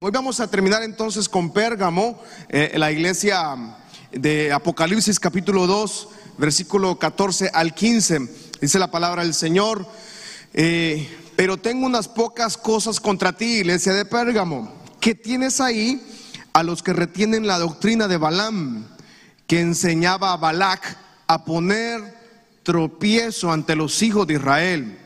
Hoy vamos a terminar entonces con Pérgamo, eh, la iglesia de Apocalipsis capítulo 2, versículo 14 al 15. Dice la palabra del Señor, eh, pero tengo unas pocas cosas contra ti, iglesia de Pérgamo, que tienes ahí a los que retienen la doctrina de Balaam, que enseñaba a Balac a poner tropiezo ante los hijos de Israel.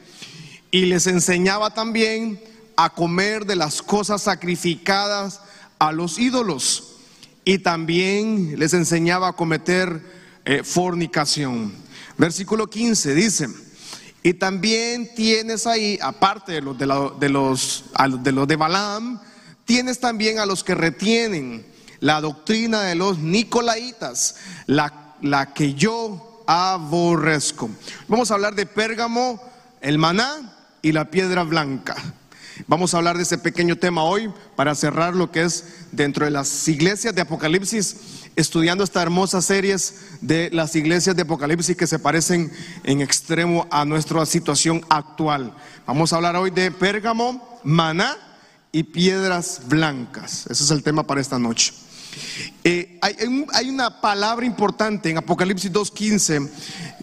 Y les enseñaba también a comer de las cosas sacrificadas a los ídolos y también les enseñaba a cometer eh, fornicación. Versículo 15 dice, y también tienes ahí, aparte de los de, los, de los de Balaam, tienes también a los que retienen la doctrina de los Nicolaitas, la, la que yo aborrezco. Vamos a hablar de Pérgamo, el maná y la piedra blanca. Vamos a hablar de ese pequeño tema hoy para cerrar lo que es dentro de las iglesias de Apocalipsis, estudiando esta hermosa serie de las iglesias de Apocalipsis que se parecen en extremo a nuestra situación actual. Vamos a hablar hoy de Pérgamo, maná y piedras blancas. Ese es el tema para esta noche. Eh, hay, hay una palabra importante en Apocalipsis 2.15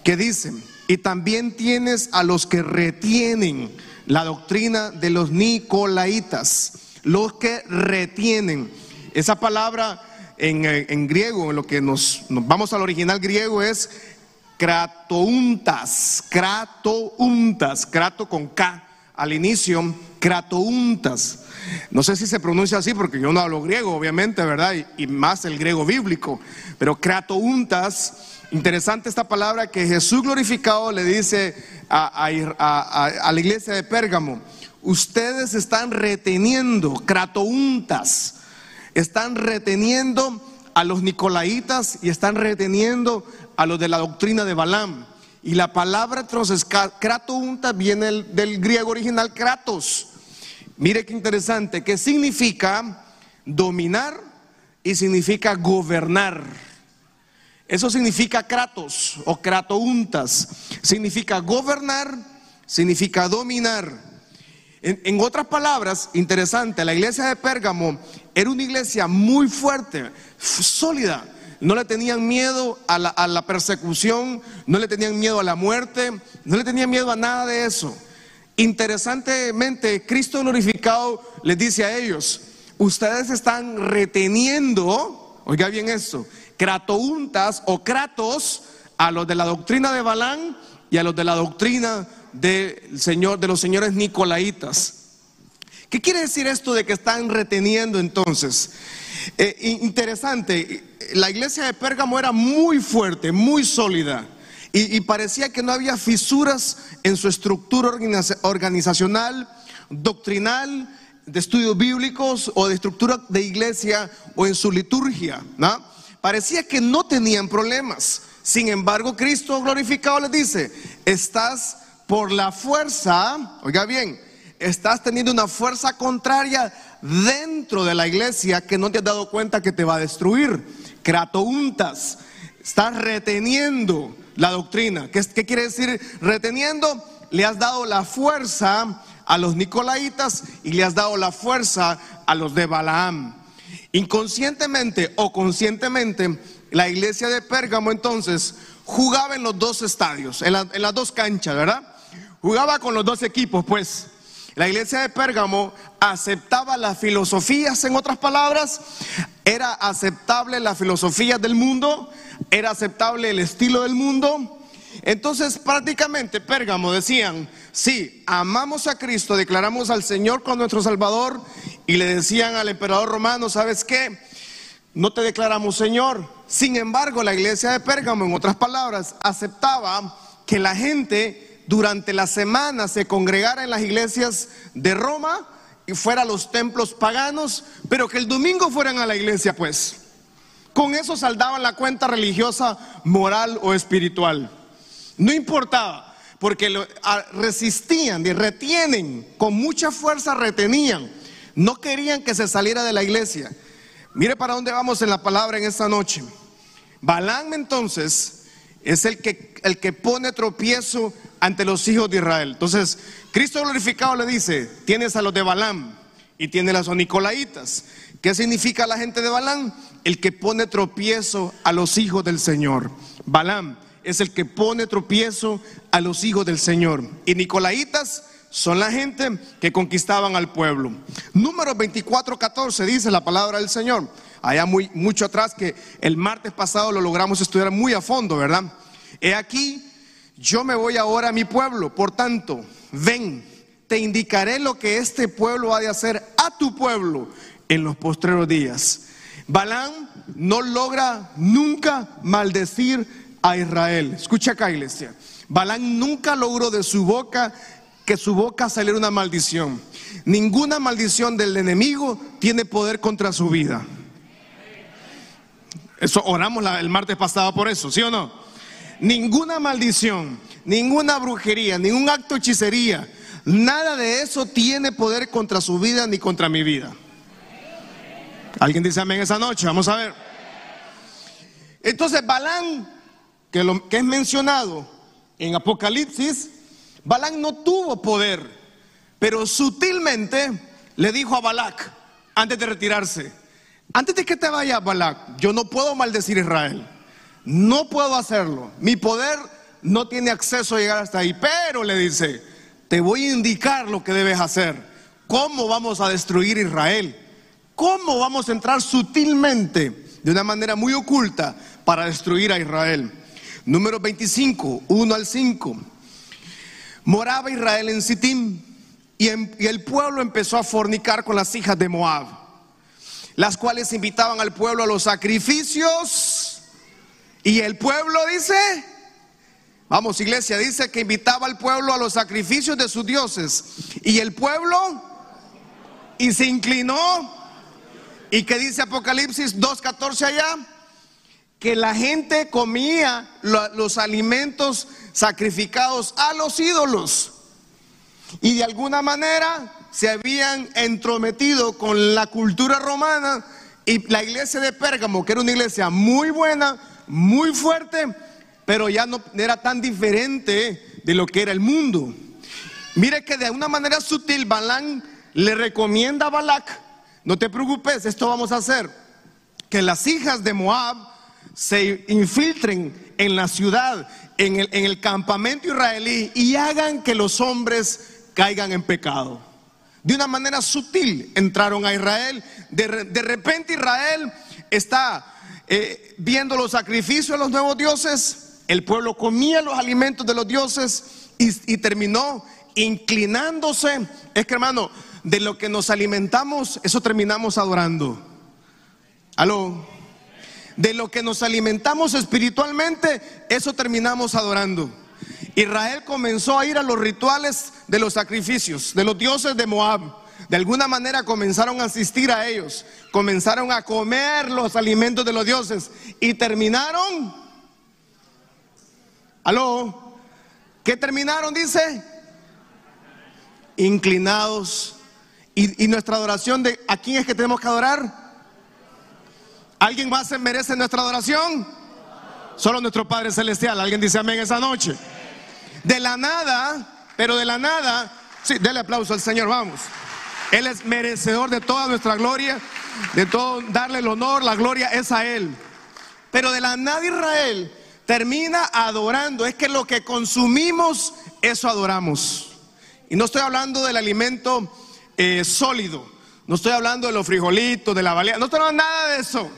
que dice, y también tienes a los que retienen la doctrina de los nicolaitas, los que retienen. Esa palabra en, eh, griego, en lo que nos, vamos al original griego, es cratountas, cratountas, crato con K al inicio, cratountas. No sé si se pronuncia así porque yo no hablo griego, obviamente, ¿verdad? Y, más el griego bíblico, pero cratountas Interesante esta palabra que Jesús glorificado le dice a, la iglesia de Pérgamo. Ustedes están reteniendo, cratountas, están reteniendo a los nicolaitas y están reteniendo a los de la doctrina de Balaam. Y la palabra entonces, cratounta viene del griego original kratos. Mire qué interesante, que significa dominar y significa gobernar. Eso significa kratos o kratountas. Significa gobernar, significa dominar. En, otras palabras, interesante, la iglesia de Pérgamo era una iglesia muy fuerte, sólida. No le tenían miedo a la, persecución, no le tenían miedo a la muerte, no le tenían miedo a nada de eso. Interesantemente, Cristo glorificado les dice a ellos, ustedes están reteniendo, oiga bien esto, cratountas o kratos a los de la doctrina de Balán y a los de la doctrina del señor, de los señores nicolaitas. ¿Qué quiere decir esto de que están reteniendo entonces? Eh, interesante, la iglesia de Pérgamo era muy fuerte, muy sólida. Y, parecía que no había fisuras en su estructura organizacional, doctrinal, de estudios bíblicos o de estructura de iglesia o en su liturgia. ¿no? Parecía que no tenían problemas. Sin embargo, Cristo glorificado les dice, estás por la fuerza, oiga bien, estás teniendo una fuerza contraria dentro de la iglesia que no te has dado cuenta que te va a destruir. Cratountas, estás reteniendo la doctrina. ¿Qué, ¿Qué, quiere decir reteniendo? Le has dado la fuerza a los nicolaitas y le has dado la fuerza a los de Balaam. Inconscientemente o conscientemente, la iglesia de Pérgamo entonces jugaba en los dos estadios, en, las dos canchas, ¿verdad? Jugaba con los dos equipos, pues. La iglesia de Pérgamo aceptaba las filosofías, en otras palabras, era aceptable la filosofía del mundo, era aceptable el estilo del mundo. Entonces prácticamente Pérgamo decían, sí, amamos a Cristo, declaramos al Señor con nuestro Salvador y le decían al emperador romano, ¿sabes qué? No te declaramos Señor. Sin embargo, la iglesia de Pérgamo, en otras palabras, aceptaba que la gente durante la semana se congregara en las iglesias de Roma y fuera a los templos paganos, pero que el domingo fueran a la iglesia, pues. Con eso saldaban la cuenta religiosa, moral o espiritual. No importaba, porque lo, resistían y retienen, con mucha fuerza retenían no querían que se saliera de la iglesia. Mire para dónde vamos en la palabra en esta noche. Balán entonces es el que, el que pone tropiezo ante los hijos de Israel. Entonces, Cristo glorificado le dice, tienes a los de Balán y tiene las Nicolaitas. ¿Qué significa la gente de Balán? El que pone tropiezo a los hijos del Señor. Balán es el que pone tropiezo a los hijos del Señor. Y Nicolaitas son la gente que conquistaban al pueblo. Número 24, 14 dice la palabra del Señor. Allá muy, mucho atrás que el martes pasado lo logramos estudiar muy a fondo, ¿verdad? He aquí, yo me voy ahora a mi pueblo, por tanto, ven, te indicaré lo que este pueblo ha de hacer a tu pueblo en los postreros días. Balán no logra nunca maldecir a Israel. Escucha acá, iglesia. Balán nunca logró de su boca que su boca saliera una maldición. Ninguna maldición del enemigo tiene poder contra su vida. Eso oramos el martes pasado por eso, ¿sí o no? Ninguna maldición, ninguna brujería, ningún acto de hechicería, Nada de eso tiene poder contra su vida ni contra mi vida. ¿Alguien dice amén esa noche? Vamos a ver. Entonces, Balán, que, lo, que es mencionado en Apocalipsis, Balán no tuvo poder, pero sutilmente le dijo a Balac, antes de retirarse, antes de que te vaya Balac, yo no puedo maldecir a Israel, no puedo hacerlo, mi poder no tiene acceso a llegar hasta ahí, pero le dice, te voy a indicar lo que debes hacer. ¿Cómo vamos a destruir Israel? ¿Cómo vamos a entrar sutilmente, de una manera muy oculta, para destruir a Israel? Número 25, 1 al 5. Moraba Israel en Sittim y, y el pueblo empezó a fornicar con las hijas de Moab, las cuales invitaban al pueblo a los sacrificios. Y el pueblo dice, Vamos, iglesia, dice que invitaba al pueblo a los sacrificios de sus dioses. Y el pueblo, y se inclinó. ¿Y que dice Apocalipsis 2.14 allá? Que la gente comía los alimentos sacrificados a los ídolos. Y de alguna manera se habían entrometido con la cultura romana y la iglesia de Pérgamo, que era una iglesia muy buena, muy fuerte, pero ya no era tan diferente de lo que era el mundo. Mire que de una manera sutil Balán le recomienda a Balac, no te preocupes, esto vamos a hacer, que las hijas de Moab se infiltren en la ciudad, en el, en el campamento israelí y hagan que los hombres caigan en pecado. De una manera sutil entraron a Israel. De, de repente Israel está eh, viendo los sacrificios de los nuevos dioses el pueblo comía los alimentos de los dioses y, terminó inclinándose. Es que hermano, de lo que nos alimentamos, eso terminamos adorando. Aló. De lo que nos alimentamos espiritualmente, eso terminamos adorando. Israel comenzó a ir a los rituales de los sacrificios, de los dioses de Moab. De alguna manera comenzaron a asistir a ellos, comenzaron a comer los alimentos de los dioses y terminaron Aló, ¿qué terminaron? Dice, inclinados. ¿Y, nuestra adoración de a quién es que tenemos que adorar? ¿Alguien más merece nuestra adoración? Solo nuestro Padre Celestial. Alguien dice amén esa noche. De la nada, pero de la nada, sí, dele aplauso al Señor, vamos. Él es merecedor de toda nuestra gloria, de todo, darle el honor, la gloria es a Él. Pero de la nada Israel termina adorando. Es que lo que consumimos, eso adoramos. Y no estoy hablando del alimento eh, sólido. No estoy hablando de los frijolitos, de la valía. No estoy hablando nada de eso.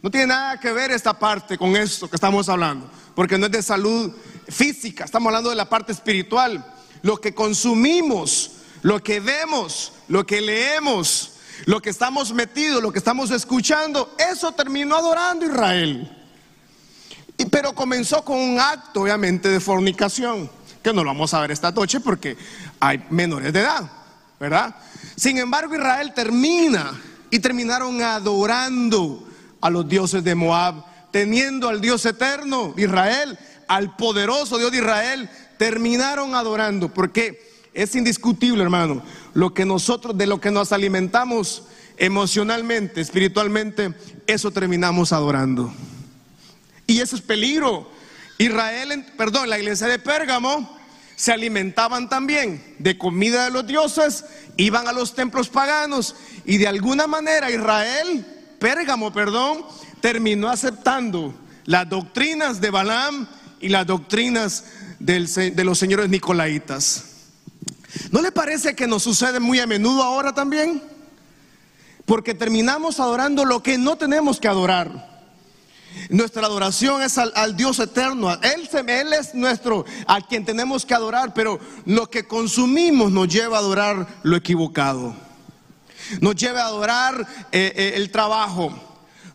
No tiene nada que ver esta parte con esto que estamos hablando. Porque no es de salud física. Estamos hablando de la parte espiritual. Lo que consumimos, lo que vemos, lo que leemos, lo que estamos metidos, lo que estamos escuchando, eso terminó adorando Israel. Pero comenzó con un acto, obviamente, de fornicación, que no lo vamos a ver esta noche porque hay menores de edad, ¿verdad? Sin embargo, Israel termina y terminaron adorando a los dioses de Moab, teniendo al Dios eterno Israel, al poderoso Dios de Israel, terminaron adorando, porque es indiscutible, hermano, lo que nosotros, de lo que nos alimentamos emocionalmente, espiritualmente, eso terminamos adorando. Y eso es peligro. Israel, perdón, la iglesia de Pérgamo se alimentaban también de comida de los dioses, iban a los templos paganos y de alguna manera Israel, Pérgamo, perdón, terminó aceptando las doctrinas de Balaam y las doctrinas de los señores nicolaitas. ¿No le parece que nos sucede muy a menudo ahora también? Porque terminamos adorando lo que no tenemos que adorar. Nuestra adoración es al, Dios eterno. Él, él, es nuestro, a quien tenemos que adorar, pero lo que consumimos nos lleva a adorar lo equivocado. Nos lleva a adorar eh, eh, el trabajo.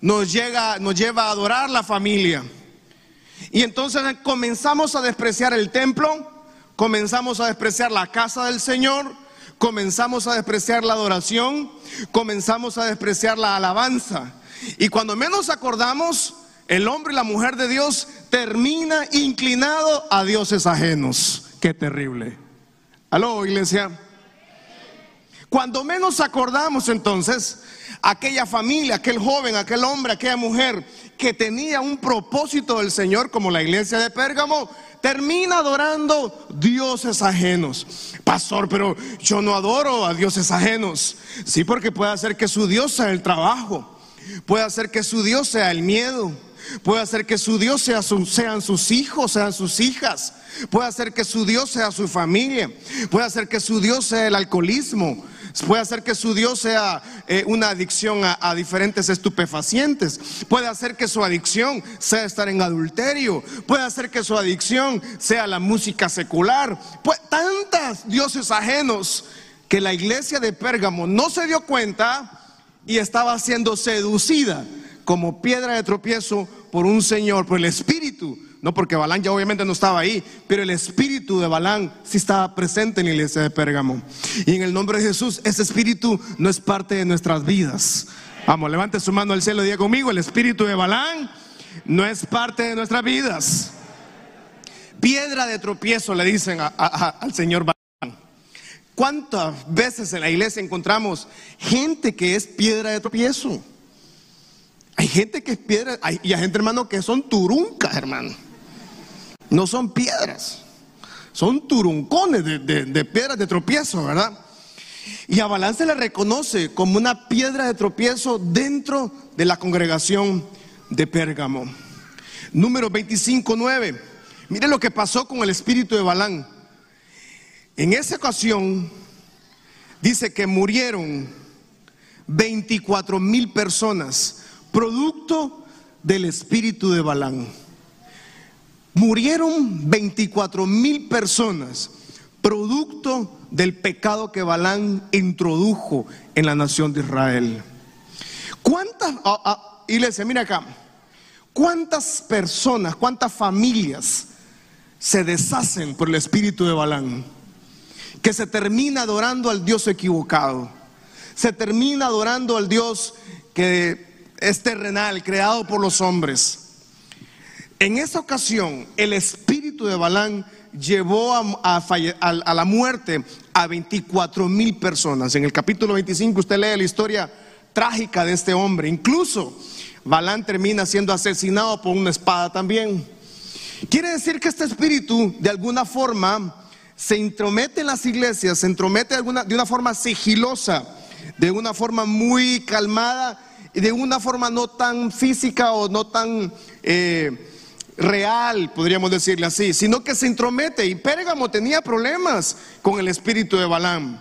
Nos, llega, nos lleva a adorar la familia. Y entonces comenzamos a despreciar el templo, comenzamos a despreciar la casa del Señor, comenzamos a despreciar la adoración, comenzamos a despreciar la alabanza. Y cuando menos acordamos, el hombre y la mujer de Dios termina inclinado a dioses ajenos. Qué terrible. Aló, iglesia. Cuando menos acordamos entonces, aquella familia, aquel joven, aquel hombre, aquella mujer que tenía un propósito del Señor, como la iglesia de Pérgamo, termina adorando dioses ajenos. Pastor, pero yo no adoro a dioses ajenos. Sí, porque puede hacer que su Dios sea el trabajo, puede hacer que su Dios sea el miedo Puede hacer que su Dios sea sean sus hijos, sean sus hijas. Puede hacer que su Dios sea su familia. Puede hacer que su Dios sea el alcoholismo. Puede hacer que su Dios sea eh, una adicción a, diferentes estupefacientes. Puede hacer que su adicción sea estar en adulterio. Puede hacer que su adicción sea la música secular. Pues tantas dioses ajenos que la iglesia de Pérgamo no se dio cuenta y estaba siendo seducida como piedra de tropiezo por un señor, por el espíritu, no porque Balán ya obviamente no estaba ahí, pero el espíritu de Balán sí estaba presente en la iglesia de Pérgamo. Y en el nombre de Jesús, ese espíritu no es parte de nuestras vidas. Vamos, levante su mano al cielo y diga conmigo, el espíritu de Balán no es parte de nuestras vidas. Piedra de tropiezo le dicen al Señor Balán. ¿Cuántas veces en la iglesia encontramos gente que es piedra de tropiezo? Hay gente que es piedra y hay gente, hermano, que son turuncas, hermano. No son piedras, son turuncones de, piedras de tropiezo, ¿verdad? Y a Balán se le reconoce como una piedra de tropiezo dentro de la congregación de Pérgamo. Número 25, 9. Mire lo que pasó con el espíritu de Balán. En esa ocasión dice que murieron 24 mil personas producto del espíritu de Balán. Murieron 24 mil personas, producto del pecado que Balán introdujo en la nación de Israel. ¿Cuántas, ah, ah, iglesia, mira acá, cuántas personas, cuántas familias se deshacen por el espíritu de Balán? Que se termina adorando al Dios equivocado, se termina adorando al Dios que es terrenal, creado por los hombres. En esa ocasión, el espíritu de Balán llevó a, la muerte a 24 mil personas. En el capítulo 25 usted lee la historia trágica de este hombre. Incluso Balán termina siendo asesinado por una espada también. Quiere decir que este espíritu de alguna forma se intromete en las iglesias, se intromete de, una forma sigilosa, de una forma muy calmada de una forma no tan física o no tan eh, real, podríamos decirle así, sino que se intromete. Y Pérgamo tenía problemas con el espíritu de Balaam.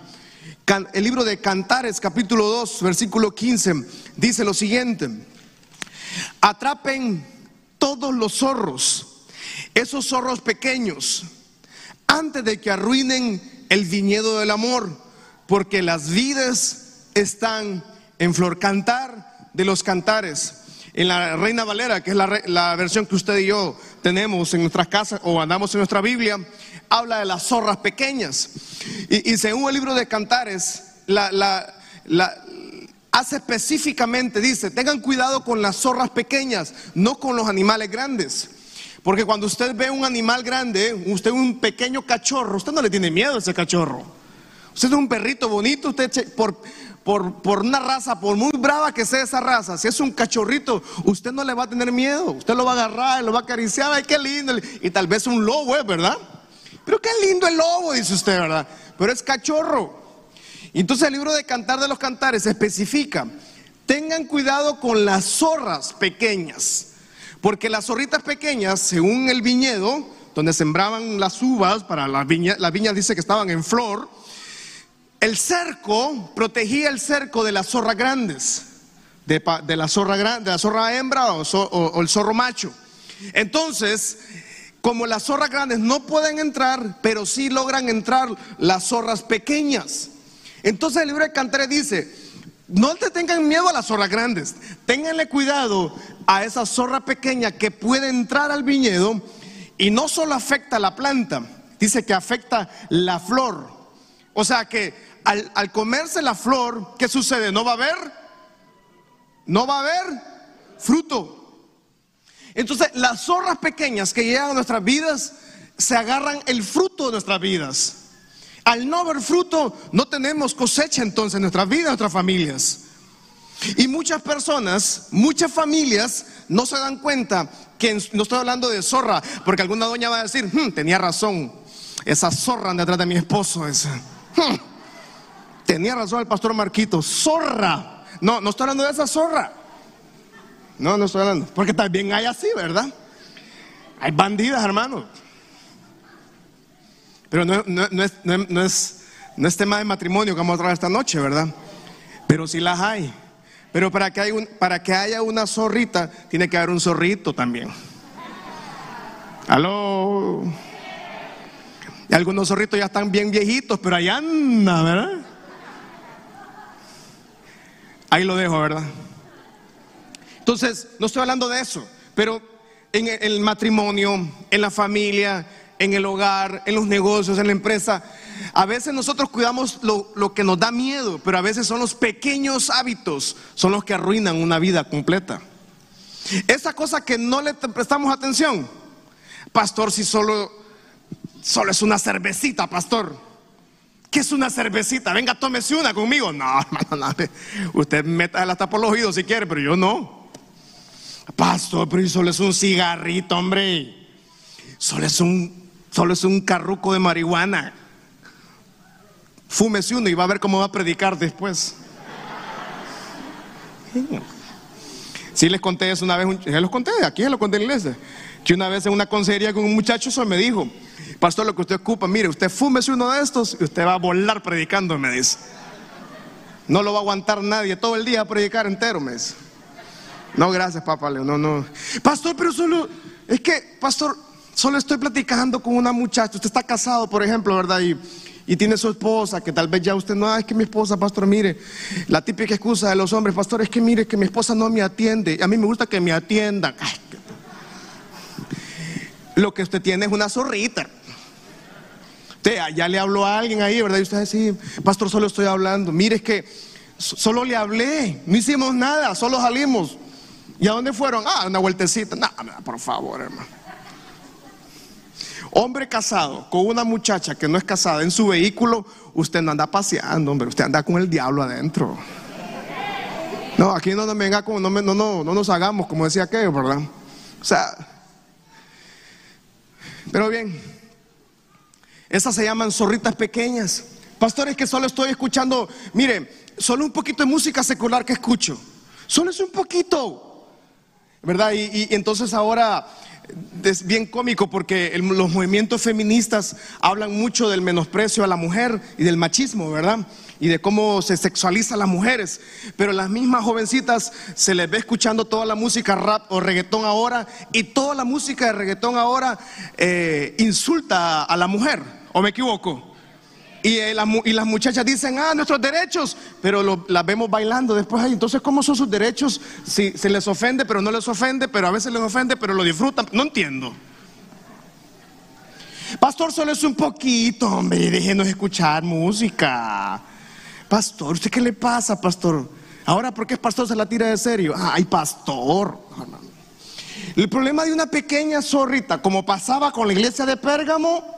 El libro de Cantares, capítulo 2, versículo 15, dice lo siguiente: Atrapen todos los zorros, esos zorros pequeños, antes de que arruinen el viñedo del amor, porque las vides están en flor. Cantar de los cantares. En la Reina Valera, que es la, versión que usted y yo tenemos en nuestras casas o andamos en nuestra Biblia, habla de las zorras pequeñas. Y, según el libro de cantares, hace específicamente, dice, tengan cuidado con las zorras pequeñas, no con los animales grandes. Porque cuando usted ve un animal grande, usted un pequeño cachorro, usted no le tiene miedo a ese cachorro. Usted es un perrito bonito, usted por, por, una raza, por muy brava que sea esa raza, si es un cachorrito, usted no le va a tener miedo. Usted lo va a agarrar, lo va a acariciar, ay, qué lindo. Y tal vez un lobo, ¿eh? ¿verdad? pero qué lindo el lobo, dice usted, ¿verdad? Pero es cachorro. Entonces el libro de Cantar de los Cantares especifica, tengan cuidado con las zorras pequeñas, porque las zorritas pequeñas, según el viñedo, donde sembraban las uvas para las viñas, las viñas dice que estaban en flor, el cerco protegía el cerco de las zorras grandes, de, la zorra de la zorra hembra o, o el zorro macho. Entonces, como las zorras grandes no pueden entrar, pero sí logran entrar las zorras pequeñas. Entonces el libro de Cantares dice, no te tengan miedo a las zorras grandes, ténganle cuidado a esa zorra pequeña que puede entrar al viñedo y no solo afecta a la planta, dice que afecta la flor. O sea que al, comerse la flor, ¿qué sucede? ¿No va a haber? ¿No va a haber fruto? Entonces, las zorras pequeñas que llegan a nuestras vidas se agarran el fruto de nuestras vidas. Al no haber fruto, no tenemos cosecha entonces en nuestras vidas, en nuestras familias. Y muchas personas, muchas familias no se dan cuenta que no estoy hablando de zorra, porque alguna doña va a decir, hmm, tenía razón, esa zorra detrás de mi esposo, esa. Tenía razón el pastor Marquito, zorra. No, no estoy hablando de esa zorra. No, no estoy hablando. Porque también hay así, ¿verdad? Hay bandidas, hermano. Pero no, es, no, es, tema de matrimonio que vamos a traer esta noche, ¿verdad? Pero sí las hay. Pero para que, hay para que haya una zorrita, tiene que haber un zorrito también. Aló. Y algunos zorritos ya están bien viejitos, pero ahí anda, ¿verdad? Ahí lo dejo, ¿verdad? Entonces, no estoy hablando de eso, pero en el matrimonio, en la familia, en el hogar, en los negocios, en la empresa, a veces nosotros cuidamos lo, que nos da miedo, pero a veces son los pequeños hábitos, son los que arruinan una vida completa. Esa cosa que no le prestamos atención, pastor, si solo, solo es una cervecita, pastor. ¿Qué es una cervecita? Venga, tómese una conmigo. No, hermano, no. Usted meta hasta por los oídos si quiere, pero yo no. Pastor, pero solo es un cigarrito, hombre. Solo es un, solo es un carruco de marihuana. Fúmese uno y va a ver cómo va a predicar después. Sí les conté eso una vez, ya los conté, aquí ya lo conté en la iglesia. Que una vez en una consejería con un muchacho me dijo, pastor, lo que usted ocupa, mire, usted fúmese uno de estos y usted va a volar predicando, me dice. No lo va a aguantar nadie todo el día a predicar entero, me dice. No, gracias, papá. No, no. Pastor, pero solo, es que, pastor, solo estoy platicando con una muchacha. Usted está casado, por ejemplo, ¿verdad? Y, y tiene su esposa, que tal vez ya usted no, es que mi esposa, pastor, mire, la típica excusa de los hombres, pastor, es que mire, que mi esposa no me atiende. A mí me gusta que me atiendan. Lo que usted tiene es una zorrita. Ya le habló a alguien ahí, ¿verdad? Y usted dice, sí, pastor, solo estoy hablando. Mire, es que solo le hablé, no hicimos nada, solo salimos. ¿Y a dónde fueron? Ah, una vueltecita. No, por favor, hermano. Hombre casado con una muchacha que no es casada en su vehículo, usted no anda paseando, hombre, usted anda con el diablo adentro. No, aquí no nos venga como, no, no, no, no nos hagamos, como decía aquello, ¿verdad? O sea, pero bien, esas se llaman zorritas pequeñas. Pastores que solo estoy escuchando, mire, solo un poquito de música secular que escucho. Solo es un poquito. ¿verdad? Y, entonces ahora es bien cómico porque los movimientos feministas hablan mucho del menosprecio a la mujer y del machismo, ¿verdad? Y de cómo se sexualiza a las mujeres. Pero las mismas jovencitas se les ve escuchando toda la música rap o reggaetón ahora y toda la música de reggaetón ahora eh, insulta a la mujer. ¿O me equivoco? Eh, y, las muchachas dicen, ah, nuestros derechos, pero las vemos bailando después. ahí entonces, ¿cómo son sus derechos? Si se les ofende, pero no les ofende, pero a veces les ofende, pero lo disfrutan. No entiendo. Pastor, solo es un poquito, hombre, déjenos escuchar música. Pastor, ¿usted qué le pasa, pastor? Ahora, ¿por qué es pastor se la tira de serio? Ay, pastor. El problema de una pequeña zorrita, como pasaba con la iglesia de Pérgamo,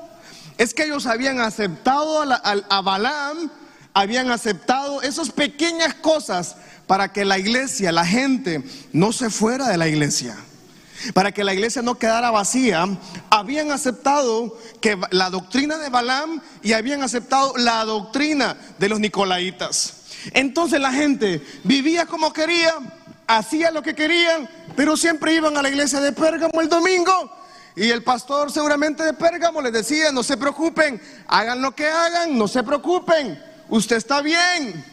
es que ellos habían aceptado a, a, Balaam, habían aceptado esas pequeñas cosas para que la iglesia, la gente, no se fuera de la iglesia. para que la iglesia no quedara vacía, habían aceptado que la doctrina de Balaam y habían aceptado la doctrina de los nicolaitas. Entonces la gente vivía como quería, hacía lo que querían, pero siempre iban a la iglesia de Pérgamo el domingo. Y el pastor seguramente de Pérgamo les decía, no se preocupen, hagan lo que hagan, no se preocupen, usted está bien,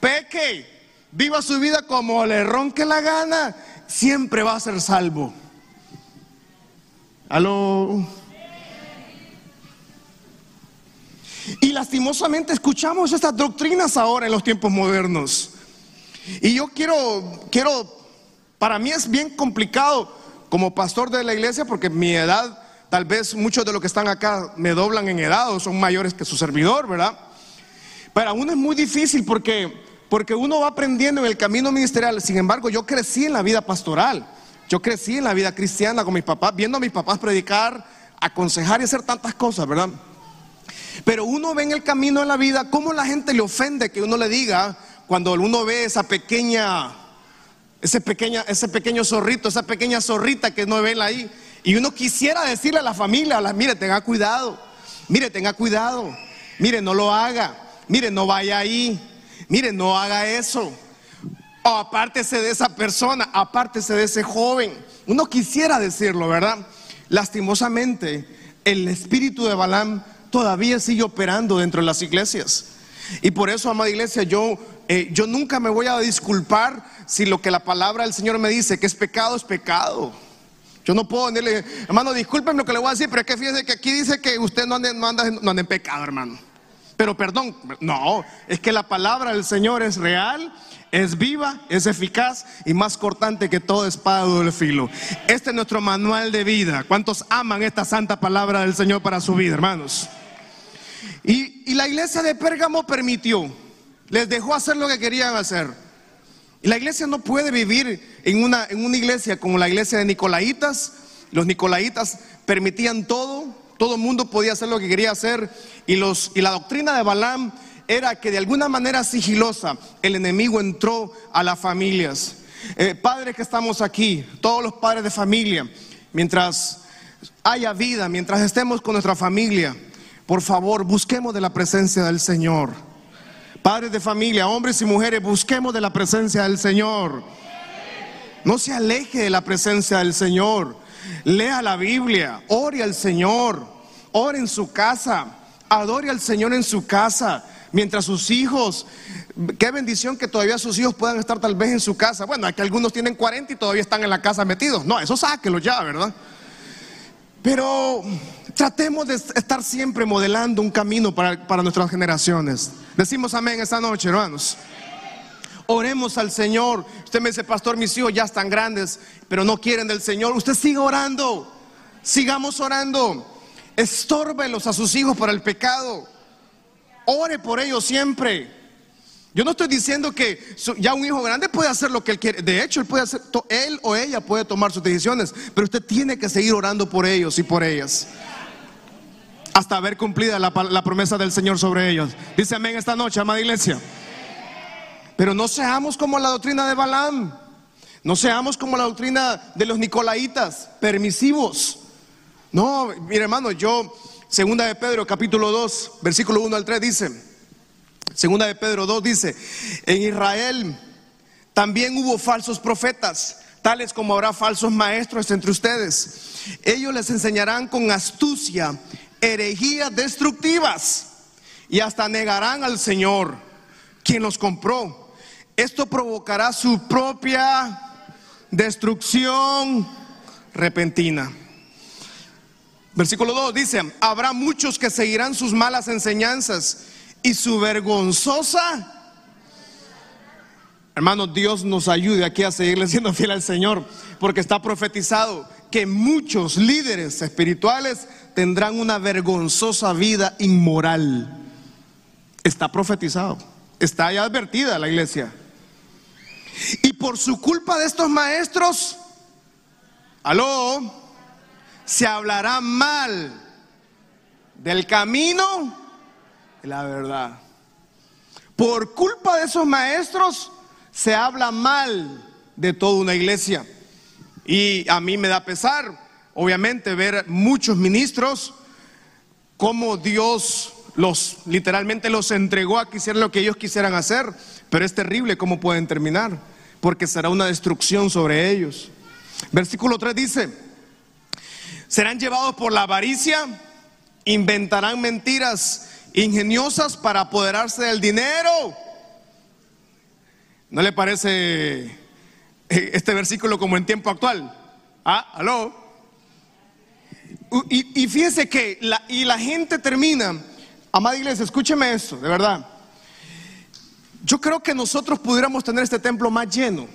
peque, viva su vida como le ronque la gana, siempre va a ser salvo. Aló. Y lastimosamente escuchamos estas doctrinas ahora en los tiempos modernos. Y yo quiero, quiero, para mí es bien complicado como pastor de la iglesia porque mi edad, tal vez muchos de los que están acá me doblan en edad o son mayores que su servidor, ¿verdad? Para uno es muy difícil porque, porque uno va aprendiendo en el camino ministerial. Sin embargo, yo crecí en la vida pastoral. Yo crecí en la vida cristiana con mis papás, viendo a mis papás predicar, aconsejar y hacer tantas cosas, ¿verdad? Pero uno ve en el camino de la vida cómo la gente le ofende que uno le diga cuando uno ve esa pequeña, ese, pequeña, ese pequeño zorrito, esa pequeña zorrita que no ve ahí. Y uno quisiera decirle a la familia, mire, tenga cuidado, mire, tenga cuidado, mire, no lo haga, mire, no vaya ahí, mire, no haga eso. O apártese de esa persona, apártese de ese joven. Uno quisiera decirlo, ¿verdad? Lastimosamente, el espíritu de Balaam todavía sigue operando dentro de las iglesias. Y por eso, amada iglesia, yo, eh, yo nunca me voy a disculpar si lo que la palabra del Señor me dice que es pecado, es pecado. Yo no puedo decirle, hermano, discúlpenme lo que le voy a decir, pero es que fíjese que aquí dice que usted no anda, en pecado, hermano. Pero perdón, no, es que la palabra del Señor es real es viva, es eficaz y más cortante que toda espada del filo. Este es nuestro manual de vida. ¿Cuántos aman esta santa palabra del Señor para su vida, hermanos? Y, la iglesia de Pérgamo permitió, les dejó hacer lo que querían hacer. Y la iglesia no puede vivir en una, en una iglesia como la iglesia de Nicolaitas. Los Nicolaitas permitían todo, todo el mundo podía hacer lo que quería hacer. Y, los, y la doctrina de Balaam era que de alguna manera sigilosa el enemigo entró a las familias. Eh, padres que estamos aquí, todos los padres de familia, mientras haya vida, mientras estemos con nuestra familia, por favor, busquemos de la presencia del Señor. Padres de familia, hombres y mujeres, busquemos de la presencia del Señor. No se aleje de la presencia del Señor. Lea la Biblia, ore al Señor, ore en su casa, adore al Señor en su casa. Mientras sus hijos, qué bendición que todavía sus hijos puedan estar tal vez en su casa. Bueno, aquí algunos tienen 40 y todavía están en la casa metidos. No, eso sáquelo ya, ¿verdad? Pero tratemos de estar siempre modelando un camino para, para nuestras generaciones. Decimos amén esta noche, hermanos. Oremos al Señor. Usted me dice, pastor, mis hijos ya están grandes, pero no quieren del Señor. Usted sigue orando. Sigamos orando. Estórbelos a sus hijos para el pecado. Ore por ellos siempre. Yo no estoy diciendo que ya un hijo grande puede hacer lo que él quiere. De hecho, él puede hacer, él o ella puede tomar sus decisiones, pero usted tiene que seguir orando por ellos y por ellas. Hasta ver cumplida la, la promesa del Señor sobre ellos. Dice amén esta noche, amada iglesia. Pero no seamos como la doctrina de Balaam. No seamos como la doctrina de los nicolaitas, permisivos. No, mire hermano, yo Segunda de Pedro, capítulo 2, versículo 1 al 3 dice, Segunda de Pedro 2 dice, en Israel también hubo falsos profetas, tales como habrá falsos maestros entre ustedes. Ellos les enseñarán con astucia herejías destructivas y hasta negarán al Señor, quien los compró. Esto provocará su propia destrucción repentina. Versículo 2 dice, habrá muchos que seguirán sus malas enseñanzas y su vergonzosa... Hermano, Dios nos ayude aquí a seguirle siendo fiel al Señor, porque está profetizado que muchos líderes espirituales tendrán una vergonzosa vida inmoral. Está profetizado, está ya advertida la iglesia. Y por su culpa de estos maestros, aló, se hablará mal del camino de la verdad. Por culpa de esos maestros se habla mal de toda una iglesia. Y a mí me da pesar, obviamente, ver muchos ministros como Dios los literalmente los entregó a que hicieran lo que ellos quisieran hacer, pero es terrible cómo pueden terminar, porque será una destrucción sobre ellos. Versículo 3 dice, serán llevados por la avaricia, inventarán mentiras ingeniosas para apoderarse del dinero. ¿No le parece eh, este versículo como en tiempo actual? Ah, aló. Y, fíjese que la, y la gente termina, amada iglesia, escúcheme esto, de verdad. Yo creo que nosotros pudiéramos tener este templo más lleno,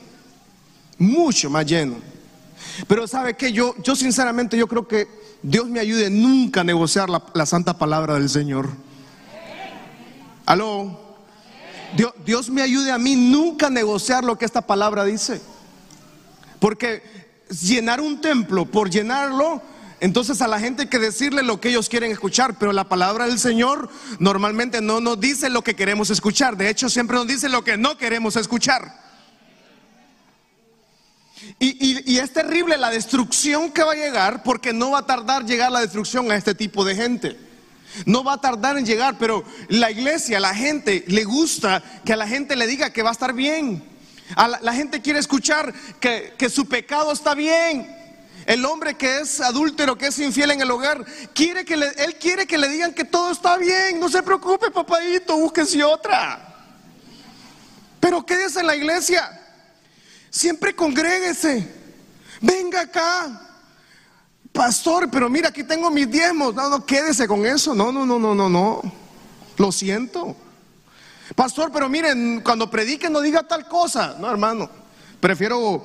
mucho más lleno. Pero sabe que yo, yo sinceramente yo creo que Dios me ayude nunca a negociar la, la santa palabra del Señor. Aló. Dios, Dios me ayude a mí nunca a negociar lo que esta palabra dice. Porque llenar un templo por llenarlo, entonces a la gente hay que decirle lo que ellos quieren escuchar, pero la palabra del Señor normalmente no nos dice lo que queremos escuchar, de hecho siempre nos dice lo que no queremos escuchar. Y, y, es terrible la destrucción que va a llegar porque no va a tardar llegar la destrucción a este tipo de gente. No va a tardar en llegar, pero la iglesia, la gente, le gusta que a la gente le diga que va a estar bien. A la, gente quiere escuchar que, que su pecado está bien. El hombre que es adúltero, que es infiel en el hogar, quiere que le, él quiere que le digan que todo está bien. No se preocupe, papadito, búsquese otra. Pero quédese en la iglesia. Siempre congréguese. Venga acá. Pastor, pero mira, aquí tengo mis diezmos. No, no, quédese con eso. No, no, no, no, no, no. Lo siento. Pastor, pero miren, cuando prediquen no diga tal cosa. No, hermano. Prefiero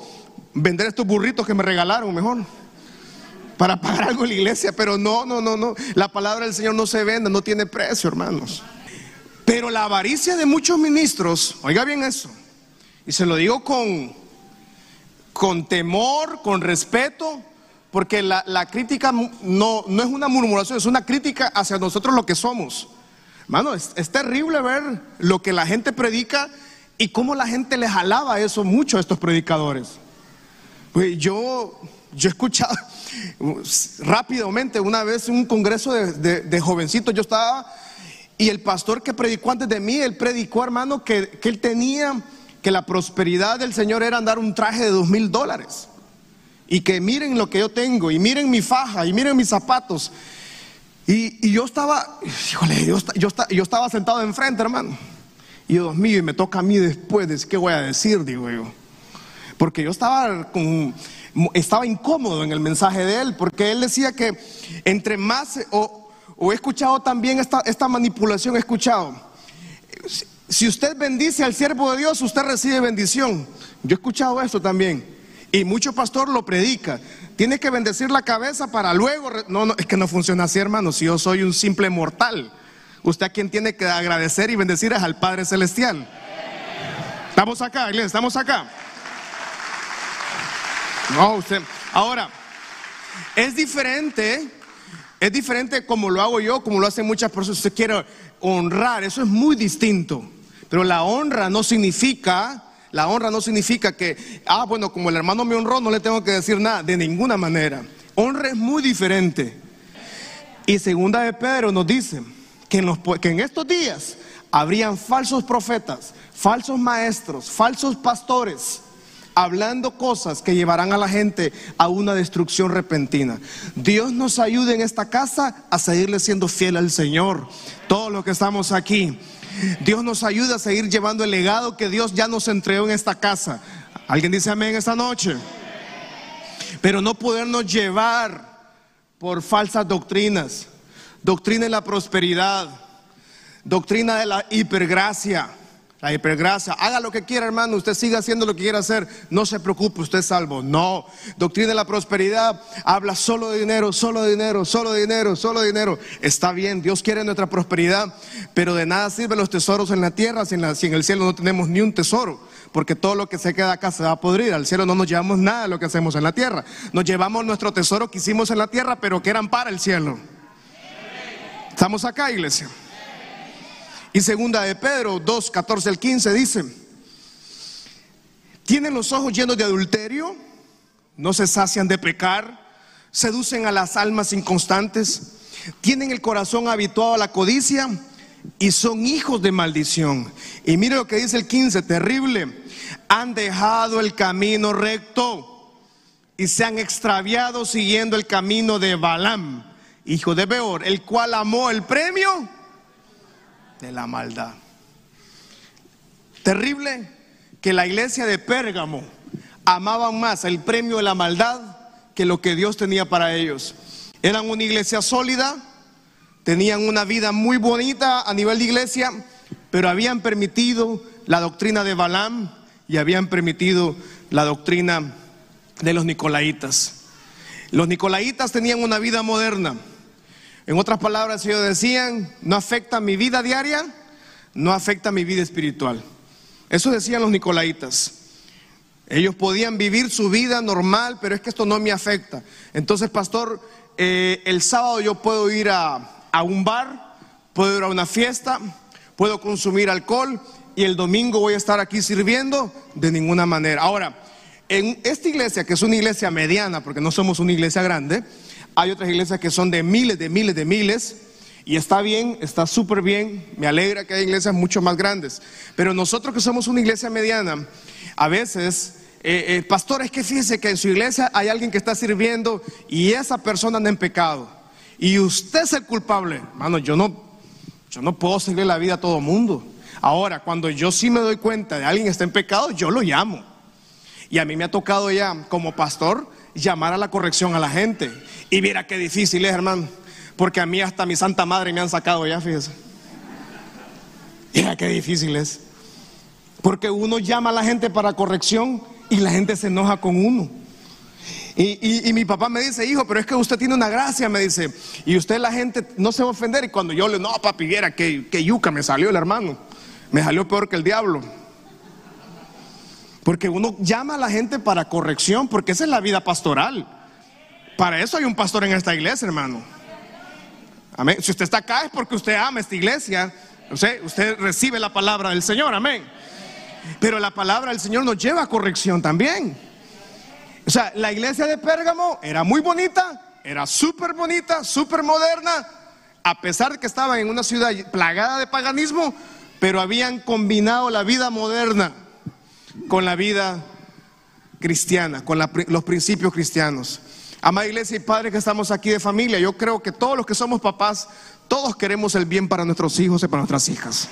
vender estos burritos que me regalaron mejor. Para pagar algo en la iglesia. Pero no, no, no, no. La palabra del Señor no se vende, no tiene precio, hermanos. Pero la avaricia de muchos ministros, oiga bien eso. Y se lo digo con, con temor, con respeto porque la, crítica no, no, es una murmuración, es una crítica hacia nosotros lo que somos. Hermano, es, terrible ver lo que la gente predica y cómo la gente les alaba eso mucho a estos predicadores. Pues yo, yo he escuchado rápidamente una vez un congreso de, jovencitos, yo estaba y el pastor que predicó antes de mí, él predicó, hermano, que, que él tenía que la prosperidad del Señor era andar un traje de dos mil dólares y que miren lo que yo tengo, y miren mi faja, y miren mis zapatos. Y, yo estaba, híjole, yo, yo, estaba sentado enfrente, hermano. Y Dios mío, y me toca a mí después, ¿qué voy a decir? Digo yo. Porque yo estaba estaba incómodo en el mensaje de él, porque él decía que entre más, o, he escuchado también esta, esta manipulación, he escuchado, si usted bendice al siervo de Dios, usted recibe bendición. Yo he escuchado esto también. Y mucho pastor lo predica. Tiene que bendecir la cabeza para luego... No, no, es que no funciona así, hermano. Si yo soy un simple mortal, usted a quien tiene que agradecer y bendecir es al Padre Celestial. Estamos acá, iglesia, estamos acá. No, usted. Ahora, es diferente, es diferente como lo hago yo, como lo hacen muchas personas. Usted quiere honrar, eso es muy distinto. Pero la honra no significa la honra no significa que, ah, bueno, como el hermano me honró, no le tengo que decir nada, de ninguna manera. Honra es muy diferente. Y segunda de Pedro nos dice que en, que en estos días habrían falsos profetas, falsos maestros, falsos pastores, hablando cosas que llevarán a la gente a una destrucción repentina. Dios nos ayude en esta casa a seguirle siendo fiel al Señor. Todos los que estamos aquí. Dios nos ayuda a seguir llevando el legado que Dios ya nos entregó en esta casa. ¿Alguien dice amén esta noche? Pero no podernos llevar por falsas doctrinas. Doctrina de la prosperidad. Doctrina de la hipergracia la hipergracia. Haga lo que quiera, hermano. Usted siga haciendo lo que quiera hacer. No se preocupe, usted es salvo. No. Doctrina de la prosperidad habla solo de dinero, solo de dinero, solo de dinero, solo de dinero. Está bien, Dios quiere nuestra prosperidad, pero de nada sirven los tesoros en la tierra si en, si en el cielo no tenemos ni un tesoro. Porque todo lo que se queda acá se va a podrir. Al cielo no nos llevamos nada de lo que hacemos en la tierra. Nos llevamos nuestro tesoro que hicimos en la tierra, pero que eran para el cielo. Estamos acá, iglesia. Y segunda de Pedro 2, 14 al 15 dice, tienen los ojos llenos de adulterio, no se sacian de pecar, seducen a las almas inconstantes, tienen el corazón habituado a la codicia y son hijos de maldición. Y mire lo que dice el 15, terrible. Han dejado el camino recto y se han extraviado siguiendo el camino de Balaam, hijo de Beor, el cual amó el premio de la maldad. Terrible que la iglesia de Pérgamo amaban más el premio de la maldad que lo que Dios tenía para ellos. Eran una iglesia sólida, tenían una vida muy bonita a nivel de iglesia, pero habían permitido la doctrina de Balaam y habían permitido la doctrina de los nicolaitas. Los nicolaitas tenían una vida moderna. En otras palabras, ellos decían, no afecta mi vida diaria, no afecta mi vida espiritual. Eso decían los nicolaitas. Ellos podían vivir su vida normal, pero es que esto no me afecta. Entonces, pastor, eh, el sábado yo puedo ir a, a un bar, puedo ir a una fiesta, puedo consumir alcohol y el domingo voy a estar aquí sirviendo de ninguna manera. Ahora, en esta iglesia, que es una iglesia mediana, porque no somos una iglesia grande, hay otras iglesias que son de miles, de miles, de miles, y está bien, está súper bien, me alegra que haya iglesias mucho más grandes, pero nosotros que somos una iglesia mediana, a veces eh, eh, pastor, es que fíjese que en su iglesia hay alguien que está sirviendo y esa persona anda en pecado. Y usted es el culpable. Hermano, yo no, yo no puedo seguir la vida a todo mundo. Ahora, cuando yo sí me doy cuenta de alguien que está en pecado, yo lo llamo. Y a mí me ha tocado ya, como pastor, llamar a la corrección a la gente. Y mira qué difícil es, hermano. Porque a mí hasta mi santa madre me han sacado ya, fíjese. Mira qué difícil es. Porque uno llama a la gente para corrección y la gente se enoja con uno. Y, mi papá me dice, hijo, pero es que usted tiene una gracia, me dice, y usted la gente no se va a ofender. Y cuando yo le, no, papi, viera que, que yuca me salió el hermano, me salió peor que el diablo. Porque uno llama a la gente para corrección, porque esa es la vida pastoral. Para eso hay un pastor en esta iglesia, hermano. Amén. Si usted está acá es porque usted ama esta iglesia. Usted, usted recibe la palabra del Señor. Amén. Pero la palabra del Señor nos lleva a corrección también. O sea, la iglesia de Pérgamo era muy bonita, era súper bonita, súper moderna, a pesar de que estaba en una ciudad plagada de paganismo, pero habían combinado la vida moderna con la vida cristiana, con los principios cristianos. Amada iglesia y padre que estamos aquí de familia, yo creo que todos los que somos papás, todos queremos el bien para nuestros hijos y para nuestras hijas.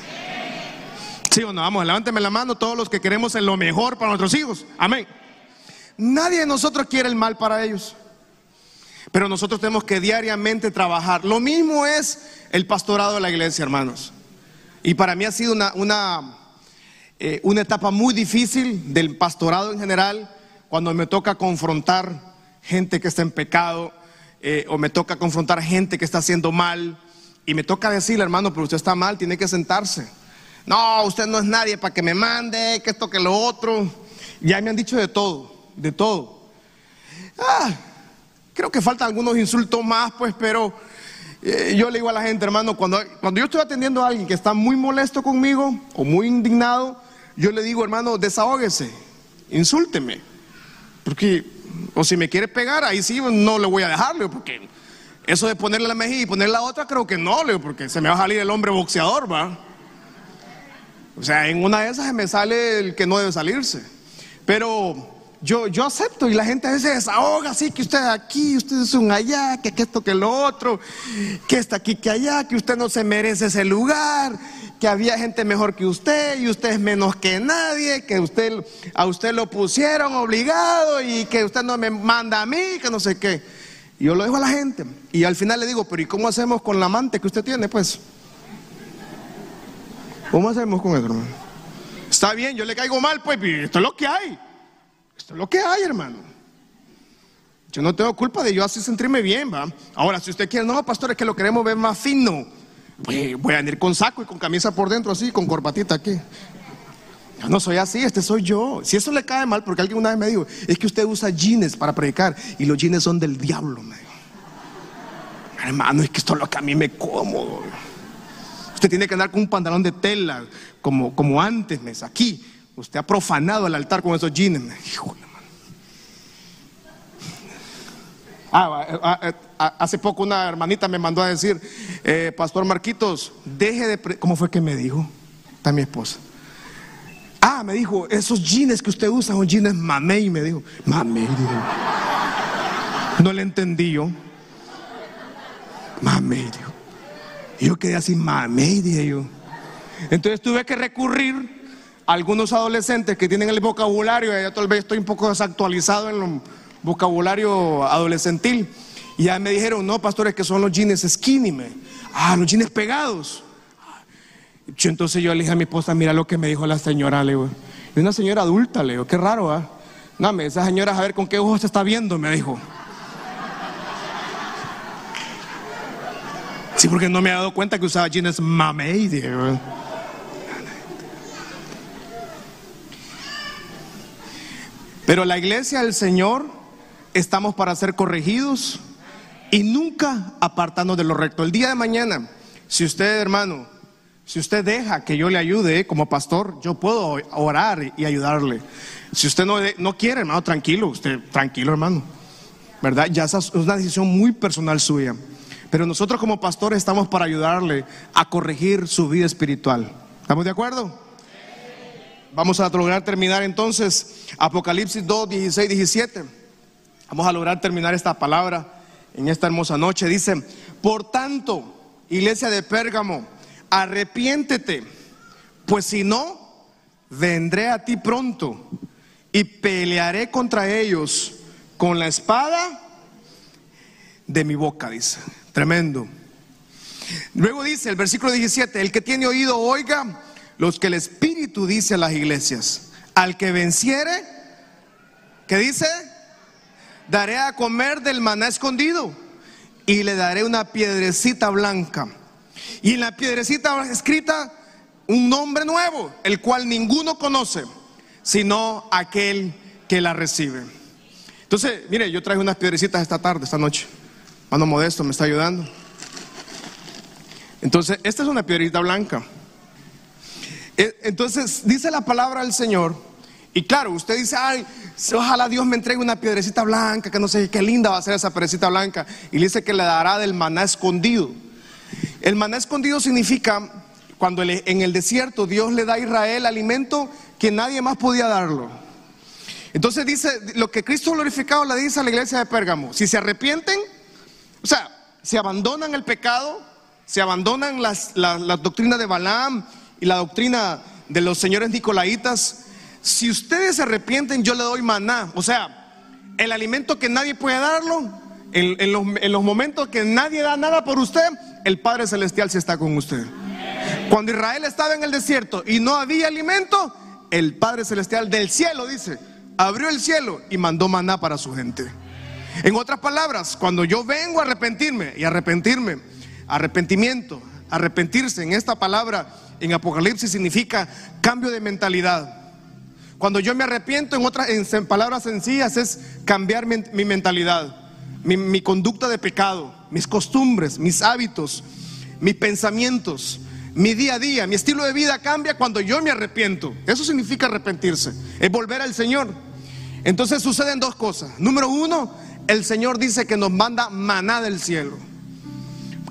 Sí o no, vamos, levánteme la mano todos los que queremos en lo mejor para nuestros hijos. Amén. Nadie de nosotros quiere el mal para ellos. Pero nosotros tenemos que diariamente trabajar. Lo mismo es el pastorado de la iglesia, hermanos. Y para mí ha sido una, una, eh, una etapa muy difícil del pastorado en general, cuando me toca confrontar gente que está en pecado, eh, o me toca confrontar gente que está haciendo mal, y me toca decirle, hermano, pero usted está mal, tiene que sentarse. No, usted no es nadie para que me mande, que esto, que lo otro. Ya me han dicho de todo, de todo. Ah, creo que faltan algunos insultos más, pues, pero eh, yo le digo a la gente, hermano, cuando, cuando yo estoy atendiendo a alguien que está muy molesto conmigo o muy indignado, yo le digo, hermano, desahógese, insúlteme. Porque, o si me quiere pegar, ahí sí no le voy a dejarle, porque eso de ponerle la mejilla y ponerle la otra, creo que no, porque se me va a salir el hombre boxeador, va. O sea, en una de esas me sale el que no debe salirse. Pero yo, yo acepto y la gente a veces desahoga así, que usted aquí, usted es un allá, que, esto, que lo otro, que está aquí, que allá, que usted no se merece ese lugar, que había gente mejor que usted y usted es menos que nadie, que usted, a usted lo pusieron obligado y que usted no me manda a mí, que no sé qué. Y yo lo dejo a la gente y al final le digo, pero ¿y cómo hacemos con la amante que usted tiene? Pues ¿Cómo hacemos con eso, hermano? Está bien, yo le caigo mal, pues, esto es lo que hay. Esto es lo que hay, hermano. Yo no tengo culpa de yo así sentirme bien, ¿va? Ahora, si usted quiere, no, pastor, es que lo queremos ver más fino. Voy a ir con saco y con camisa por dentro, así, con corbatita aquí. Yo no soy así, este soy yo. Si eso le cae mal, porque alguien una vez me dijo, es que usted usa jeans para predicar y los jeans son del diablo, me dijo. Hermano, es que esto es lo que a mí me cómodo. Usted tiene que andar con un pantalón de tela, como, como antes, mes. Aquí, usted ha profanado el altar con esos jeans. Ah, hace poco una hermanita me mandó a decir, eh, Pastor Marquitos, deje de... ¿Cómo fue que me dijo? Está mi esposa. Ah, me dijo, esos jeans que usted usa son jeans mamey, me dijo. Mamey, No le entendí yo. Mamey, yo quedé así, mamey, dije yo. Entonces tuve que recurrir a algunos adolescentes que tienen el vocabulario, ya tal vez estoy un poco desactualizado en el vocabulario adolescentil. Y ya me dijeron, no, pastores, que son los jeans skinny, me. Ah, los jeans pegados. Entonces yo le dije a mi esposa, mira lo que me dijo la señora, le digo. Y una señora adulta, le digo, qué raro, ¿ah? Dame, esa señora a ver con qué ojos se está viendo, me dijo. Sí, porque no me he dado cuenta que usaba jeans mamey. Pero la iglesia del Señor estamos para ser corregidos y nunca apartarnos de lo recto. El día de mañana, si usted, hermano, si usted deja que yo le ayude como pastor, yo puedo orar y ayudarle. Si usted no, no quiere, hermano, tranquilo, usted tranquilo, hermano. ¿Verdad? Ya es una decisión muy personal suya. Pero nosotros como pastores estamos para ayudarle a corregir su vida espiritual. ¿Estamos de acuerdo? Vamos a lograr terminar entonces Apocalipsis 2, 16, 17. Vamos a lograr terminar esta palabra en esta hermosa noche. Dice, por tanto, iglesia de Pérgamo, arrepiéntete, pues si no, vendré a ti pronto y pelearé contra ellos con la espada de mi boca, dice. Tremendo. Luego dice el versículo 17, el que tiene oído, oiga los que el Espíritu dice a las iglesias. Al que venciere, ¿qué dice? Daré a comer del maná escondido y le daré una piedrecita blanca y en la piedrecita escrita un nombre nuevo, el cual ninguno conoce, sino aquel que la recibe. Entonces, mire, yo traje unas piedrecitas esta tarde, esta noche. Mano Modesto me está ayudando. Entonces, esta es una piedrita blanca. E, entonces, dice la palabra del Señor. Y claro, usted dice, ay, ojalá Dios me entregue una piedrecita blanca, que no sé qué linda va a ser esa piedrecita blanca. Y dice que le dará del maná escondido. El maná escondido significa cuando en el desierto Dios le da a Israel alimento que nadie más podía darlo. Entonces dice, lo que Cristo glorificado le dice a la iglesia de Pérgamo, si se arrepienten, o sea, se abandonan el pecado, se abandonan las, doctrinas de Balaam y la doctrina de los señores nicolaitas, si ustedes se arrepienten, yo le doy maná, o sea, el alimento que nadie puede darlo, en, los, momentos que nadie da nada por usted, el Padre Celestial se está con usted. Cuando Israel estaba en el desierto y no había alimento, el Padre Celestial del cielo, dice, abrió el cielo y mandó maná para su gente. En otras palabras, cuando yo vengo a arrepentirme y arrepentirme, arrepentimiento, arrepentirse en esta palabra en Apocalipsis significa cambio de mentalidad. Cuando yo me arrepiento en otras en palabras sencillas es cambiar mi mentalidad mi, conducta de pecado, mis costumbres, mis hábitos, mis pensamientos, mi día a día, mi estilo de vida cambia cuando yo me arrepiento. Eso significa arrepentirse, es volver al Señor. Entonces suceden dos cosas. Número uno, el Señor dice que nos manda maná del cielo.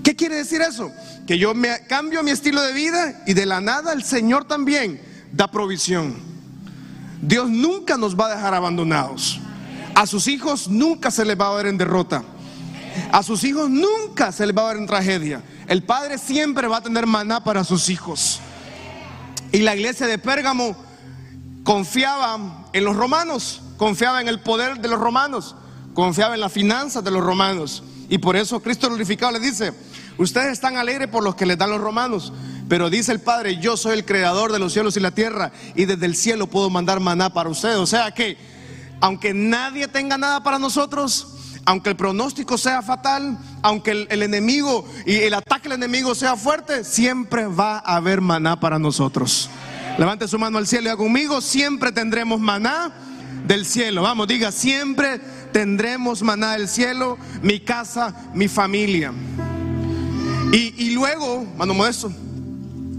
¿Qué quiere decir eso? Que yo me cambio mi estilo de vida y de la nada el Señor también da provisión. Dios nunca nos va a dejar abandonados. A sus hijos nunca se les va a ver en derrota. A sus hijos nunca se les va a ver en tragedia. El Padre siempre va a tener maná para sus hijos. Y la iglesia de Pérgamo confiaba en los romanos, confiaba en el poder de los romanos, confiaba en las finanzas de los romanos. Y por eso Cristo glorificado le dice, ustedes están alegres por los que les dan los romanos, pero dice el Padre, yo soy el creador de los cielos y la tierra y desde el cielo puedo mandar maná para ustedes. O sea que aunque nadie tenga nada para nosotros, aunque el pronóstico sea fatal, aunque el, enemigo y el ataque del enemigo sea fuerte, siempre va a haber maná para nosotros. Levante su mano al cielo y haga conmigo, siempre tendremos maná del cielo. Vamos, diga, siempre tendremos maná del cielo, mi casa, mi familia. Y, y luego, mano modesto,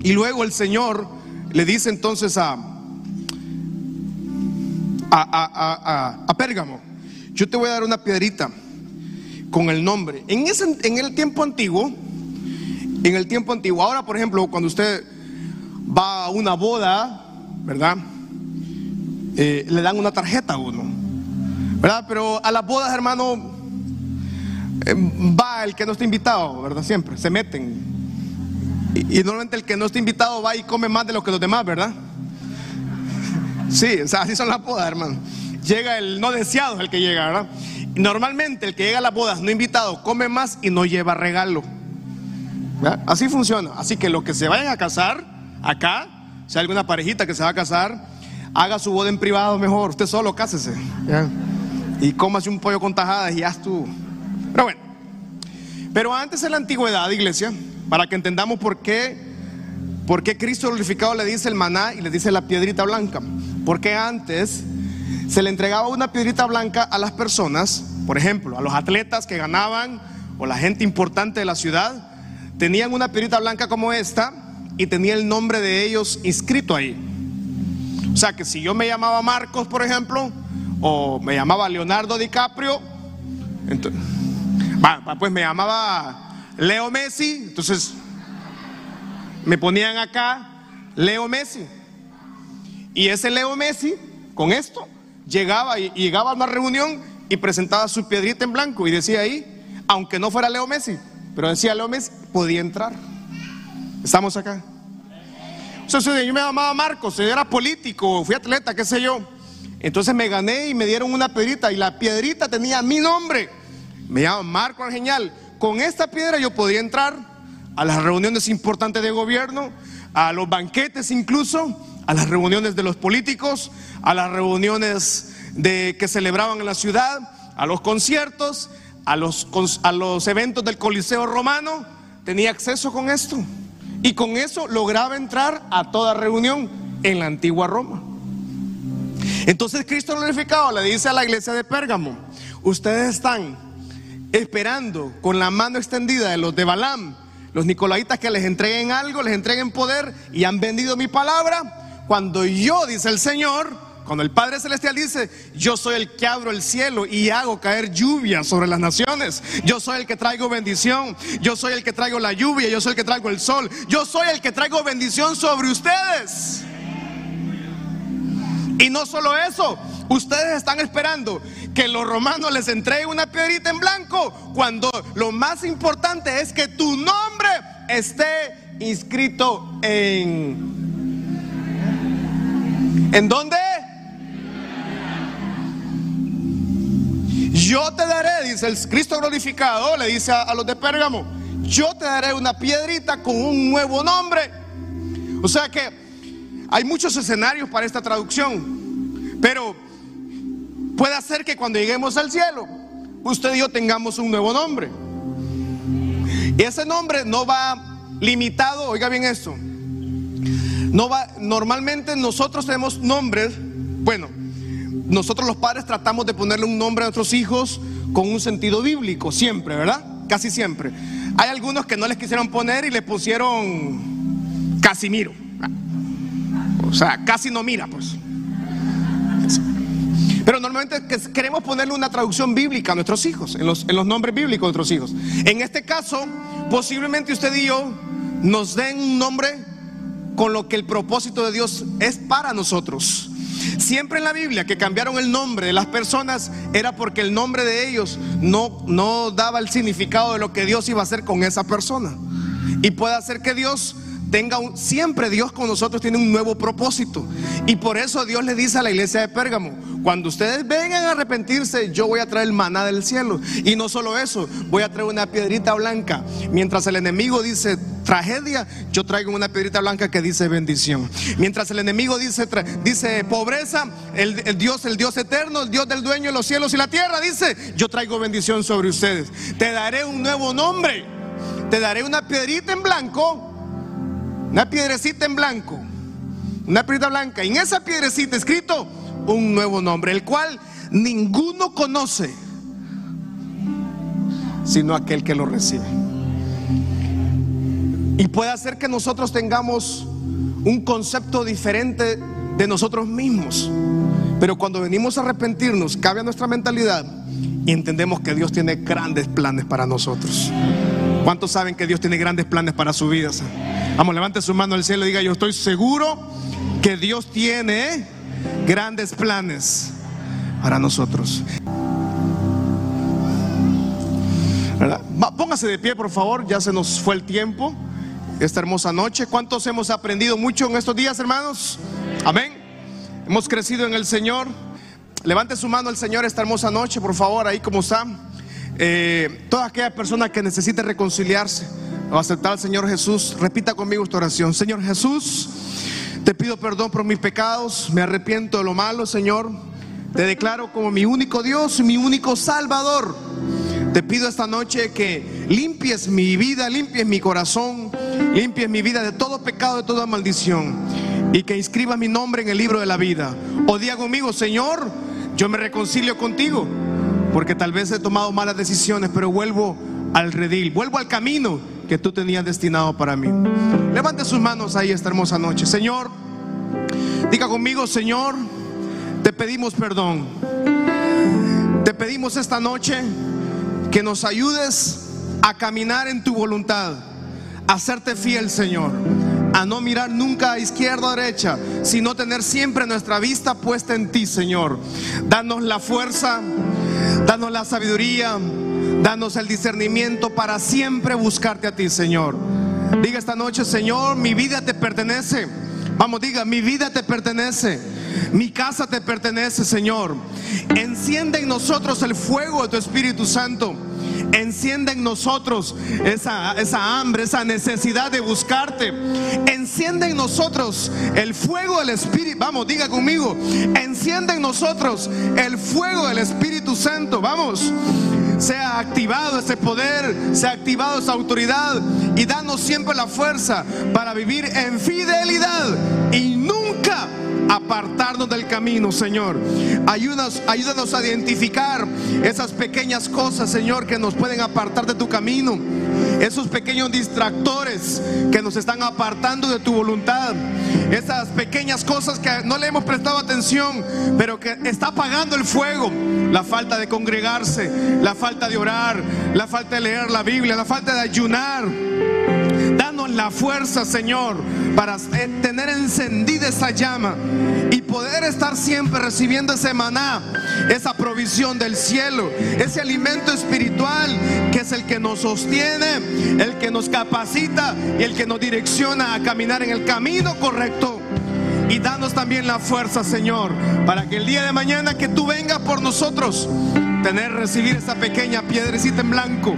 y luego el Señor le dice entonces a, a, Pérgamo, yo te voy a dar una piedrita con el nombre. En, ese, en el tiempo antiguo, en el tiempo antiguo, ahora por ejemplo, cuando usted va a una boda, ¿verdad? Eh, le dan una tarjeta a uno, ¿verdad? Pero a las bodas, hermano, eh, va el que no está invitado, ¿verdad? Siempre, se meten. Y, normalmente el que no está invitado va y come más de lo que los demás, ¿verdad? Sí, o sea, así son las bodas, hermano. Llega el no deseado, es el que llega, ¿verdad? Normalmente el que llega a las bodas no invitado come más y no lleva regalo. Así funciona. Así que los que se vayan a casar acá, si hay alguna parejita que se va a casar, haga su boda en privado mejor. Usted solo cásese. Y cómase un pollo con tajadas y ya tú. Pero bueno. Pero antes en la antigüedad, iglesia, para que entendamos por qué, por qué Cristo glorificado le dice el maná y le dice la piedrita blanca. Porque antes se le entregaba una piedrita blanca a las personas, por ejemplo, a los atletas que ganaban o la gente importante de la ciudad, tenían una piedrita blanca como esta y tenía el nombre de ellos inscrito ahí. O sea que si yo me llamaba Marcos, por ejemplo, o me llamaba Leonardo DiCaprio, entonces, pues me llamaba Leo Messi, entonces me ponían acá Leo Messi. Y ese Leo Messi, con esto, llegaba y llegaba a una reunión y presentaba su piedrita en blanco y decía ahí, aunque no fuera Leo Messi, pero decía Leo Messi, podía entrar. Estamos acá. Sea, yo me llamaba Marcos, yo era político, fui atleta, qué sé yo. Entonces me gané y me dieron una piedrita y la piedrita tenía mi nombre. Me llamo Marco Argenial. Con esta piedra yo podía entrar a las reuniones importantes de gobierno, a los banquetes incluso, a las reuniones de los políticos, a las reuniones de, que celebraban en la ciudad, a los conciertos, a los, a los eventos del Coliseo Romano. Tenía acceso con esto. Y con eso lograba entrar a toda reunión en la antigua Roma. Entonces Cristo glorificado le dice a la iglesia de Pérgamo, ustedes están esperando con la mano extendida de los de Balaam, los nicolaitas que les entreguen algo, les entreguen poder y han vendido mi palabra. Cuando yo, dice el Señor, cuando el Padre Celestial dice, yo soy el que abro el cielo y hago caer lluvia sobre las naciones, yo soy el que traigo bendición, yo soy el que traigo la lluvia, yo soy el que traigo el sol, yo soy el que traigo bendición sobre ustedes. Y no solo eso, ustedes están esperando que los romanos les entreguen una piedrita en blanco, cuando lo más importante es que tu nombre esté inscrito en ¿En dónde? Yo te daré, dice el Cristo glorificado, le dice a, los de Pérgamo, yo te daré una piedrita con un nuevo nombre. O sea que hay muchos escenarios para esta traducción, pero puede ser que cuando lleguemos al cielo, usted y yo tengamos un nuevo nombre. Y ese nombre no va limitado, oiga bien esto, no va, normalmente nosotros tenemos nombres, bueno, nosotros los padres tratamos de ponerle un nombre a nuestros hijos con un sentido bíblico, siempre, ¿verdad? Casi siempre. Hay algunos que no les quisieron poner y le pusieron Casimiro. O sea, casi no mira, pues. Normalmente queremos ponerle una traducción bíblica a nuestros hijos, en los, en los nombres bíblicos de nuestros hijos. En este caso, posiblemente usted y yo nos den un nombre con lo que el propósito de Dios es para nosotros. Siempre en la Biblia que cambiaron el nombre de las personas era porque el nombre de ellos no, no daba el significado de lo que Dios iba a hacer con esa persona. Y puede hacer que Dios tenga siempre Dios con nosotros tiene un nuevo propósito. Y por eso Dios le dice a la iglesia de Pérgamo, cuando ustedes vengan a arrepentirse, yo voy a traer el maná del cielo. Y no solo eso, voy a traer una piedrita blanca. Mientras el enemigo dice tragedia, yo traigo una piedrita blanca que dice bendición. Mientras el enemigo dice, dice pobreza, el, el Dios, el Dios eterno, el Dios del dueño de los cielos y la tierra, dice, yo traigo bendición sobre ustedes. Te daré un nuevo nombre. Te daré una piedrita en blanco una piedrecita en blanco, una piedrita blanca, y en esa piedrecita escrito un nuevo nombre, el cual ninguno conoce, sino aquel que lo recibe. Y puede hacer que nosotros tengamos un concepto diferente de nosotros mismos. Pero cuando venimos a arrepentirnos, cambia nuestra mentalidad y entendemos que Dios tiene grandes planes para nosotros. ¿Cuántos saben que Dios tiene grandes planes para su vida? Vamos, levante su mano al cielo y diga, yo estoy seguro que Dios tiene grandes planes para nosotros. Póngase de pie, por favor, ya se nos fue el tiempo, esta hermosa noche. ¿Cuántos hemos aprendido mucho en estos días, hermanos? Amén. Hemos crecido en el Señor. Levante su mano al Señor esta hermosa noche, por favor, ahí como está. Eh, toda aquella persona que necesite reconciliarse o aceptar al Señor Jesús, repita conmigo esta oración. Señor Jesús, te pido perdón por mis pecados, me arrepiento de lo malo, Señor. Te declaro como mi único Dios mi único Salvador. Te pido esta noche que limpies mi vida, limpies mi corazón, limpies mi vida de todo pecado, de toda maldición y que inscribas mi nombre en el libro de la vida. O diga conmigo, Señor, yo me reconcilio contigo porque tal vez he tomado malas decisiones, pero vuelvo al redil, vuelvo al camino que tú tenías destinado para mí. Levante sus manos ahí esta hermosa noche. Señor, diga conmigo, Señor, te pedimos perdón. Te pedimos esta noche que nos ayudes a caminar en tu voluntad, a serte fiel, Señor, a no mirar nunca a izquierda o derecha, sino tener siempre nuestra vista puesta en ti, Señor. Danos la fuerza, danos la sabiduría, danos el discernimiento para siempre buscarte a ti, Señor. Diga esta noche, Señor, mi vida te pertenece. Vamos, diga, mi vida te pertenece. Mi casa te pertenece, Señor. Enciende en nosotros el fuego de tu Espíritu Santo. Enciende en nosotros esa, esa hambre, esa necesidad de buscarte. Enciende en nosotros el fuego del Espíritu. Vamos, diga conmigo. Enciende en nosotros el fuego del Espíritu Santo. Vamos sea activado ese poder, sea activado esa autoridad y danos siempre la fuerza para vivir en fidelidad y nunca apartarnos del camino, Señor. Ayúdanos, ayúdanos a identificar esas pequeñas cosas, Señor, que nos pueden apartar de tu camino. Esos pequeños distractores que nos están apartando de tu voluntad. Esas pequeñas cosas que no le hemos prestado atención, pero que está apagando el fuego. La falta de congregarse, la falta de orar, la falta de leer la Biblia, la falta de ayunar Danos la fuerza, Señor, para tener encendida esa llama y poder estar siempre recibiendo ese maná, esa provisión del cielo, ese alimento espiritual que es el que nos sostiene, el que nos capacita y el que nos direcciona a caminar en el camino correcto. Y danos también la fuerza, Señor, para que el día de mañana que tú vengas por nosotros, tener, recibir esa pequeña piedrecita en blanco,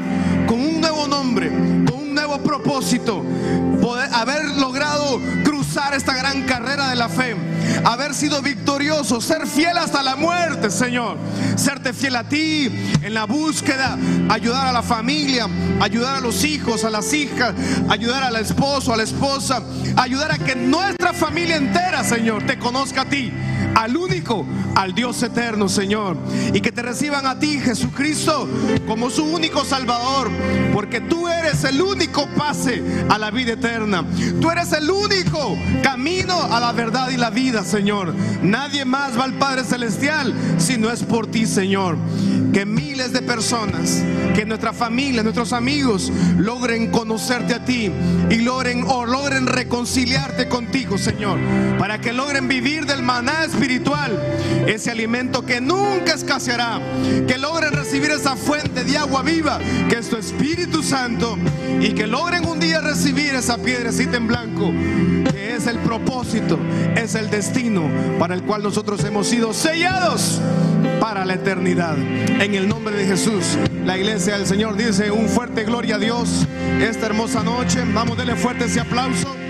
propósito, poder haber logrado cruzar esta gran carrera de la fe, haber sido victorioso, ser fiel hasta la muerte, Señor, serte fiel a ti en la búsqueda, ayudar a la familia, ayudar a los hijos, a las hijas, ayudar al esposo, a la esposa, ayudar a que nuestra familia entera, Señor, te conozca a ti al único, al Dios eterno, Señor. Y que te reciban a ti, Jesucristo, como su único Salvador. Porque tú eres el único pase a la vida eterna. Tú eres el único camino a la verdad y la vida, Señor. Nadie más va al Padre Celestial si no es por ti, Señor. Que miles de personas, que nuestra familia, nuestros amigos logren conocerte a ti y logren o logren reconciliarte contigo, Señor. Para que logren vivir del maná espiritual, ese alimento que nunca escaseará, que logren recibir esa fuente de agua viva, que es tu Espíritu Santo, y que logren un día recibir esa piedrecita en blanco, es el propósito, es el destino para el cual nosotros hemos sido sellados para la eternidad. En el nombre de Jesús, la iglesia del Señor dice un fuerte gloria a Dios esta hermosa noche. Vamos a darle fuerte ese aplauso.